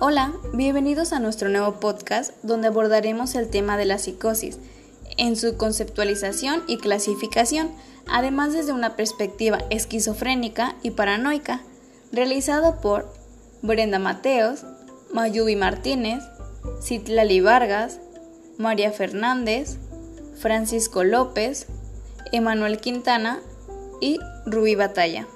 Hola, bienvenidos a nuestro nuevo podcast donde abordaremos el tema de la psicosis en su conceptualización y clasificación, además desde una perspectiva esquizofrénica y paranoica, realizado por Brenda Mateos, Mayubi Martínez, Citlali Vargas, María Fernández, Francisco López, Emanuel Quintana y Rubí Batalla.